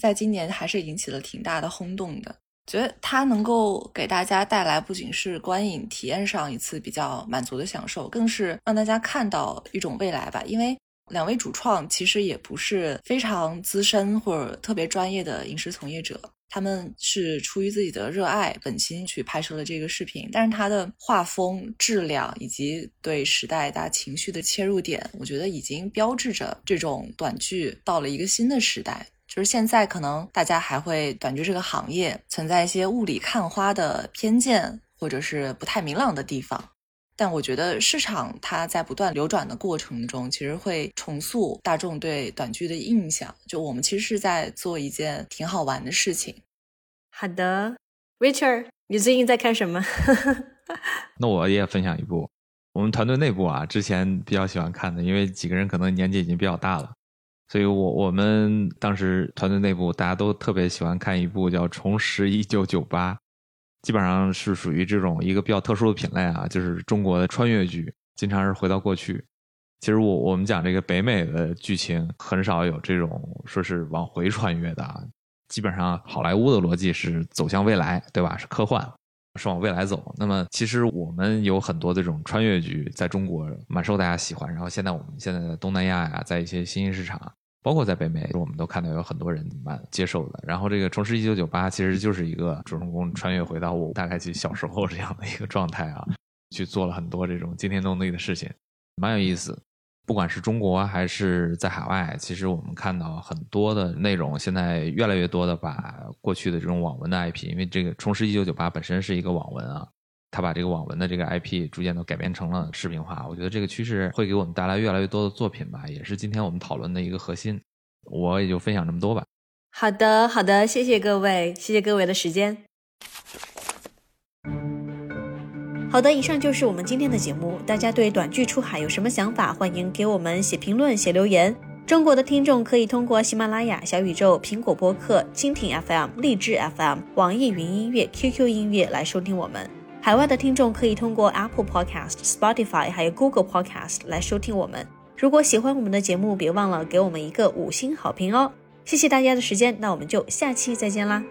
在今年还是引起了挺大的轰动的。觉得它能够给大家带来不仅是观影体验上一次比较满足的享受，更是让大家看到一种未来吧。因为两位主创其实也不是非常资深或者特别专业的影视从业者。他们是出于自己的热爱、本心去拍摄了这个视频，但是它的画风、质量以及对时代大家情绪的切入点，我觉得已经标志着这种短剧到了一个新的时代。就是现在可能大家还会短剧这个行业存在一些雾里看花的偏见，或者是不太明朗的地方。但我觉得市场它在不断流转的过程中，其实会重塑大众对短剧的印象。就我们其实是在做一件挺好玩的事情。好的，Richard，你最近在看什么？[LAUGHS] 那我也分享一部，我们团队内部啊，之前比较喜欢看的，因为几个人可能年纪已经比较大了，所以我我们当时团队内部大家都特别喜欢看一部叫《重拾一九九八》。基本上是属于这种一个比较特殊的品类啊，就是中国的穿越剧，经常是回到过去。其实我我们讲这个北美的剧情，很少有这种说是往回穿越的啊。基本上好莱坞的逻辑是走向未来，对吧？是科幻，是往未来走。那么其实我们有很多这种穿越剧，在中国蛮受大家喜欢。然后现在我们现在在东南亚呀，在一些新兴市场。包括在北美，我们都看到有很多人蛮接受的。然后这个《重拾一九九八》其实就是一个主人公穿越回到我大概其小时候这样的一个状态啊，去做了很多这种惊天动地的事情，蛮有意思。不管是中国还是在海外，其实我们看到很多的内容，现在越来越多的把过去的这种网文的 IP，因为这个《重拾一九九八》本身是一个网文啊。他把这个网文的这个 IP 逐渐都改编成了视频化，我觉得这个趋势会给我们带来越来越多的作品吧，也是今天我们讨论的一个核心。我也就分享这么多吧。好的，好的，谢谢各位，谢谢各位的时间。好的，以上就是我们今天的节目。大家对短剧出海有什么想法？欢迎给我们写评论、写留言。中国的听众可以通过喜马拉雅、小宇宙、苹果播客、蜻蜓 FM、荔枝 FM、网易云音乐、QQ 音乐来收听我们。海外的听众可以通过 Apple Podcast、Spotify 还有 Google Podcast 来收听我们。如果喜欢我们的节目，别忘了给我们一个五星好评哦！谢谢大家的时间，那我们就下期再见啦。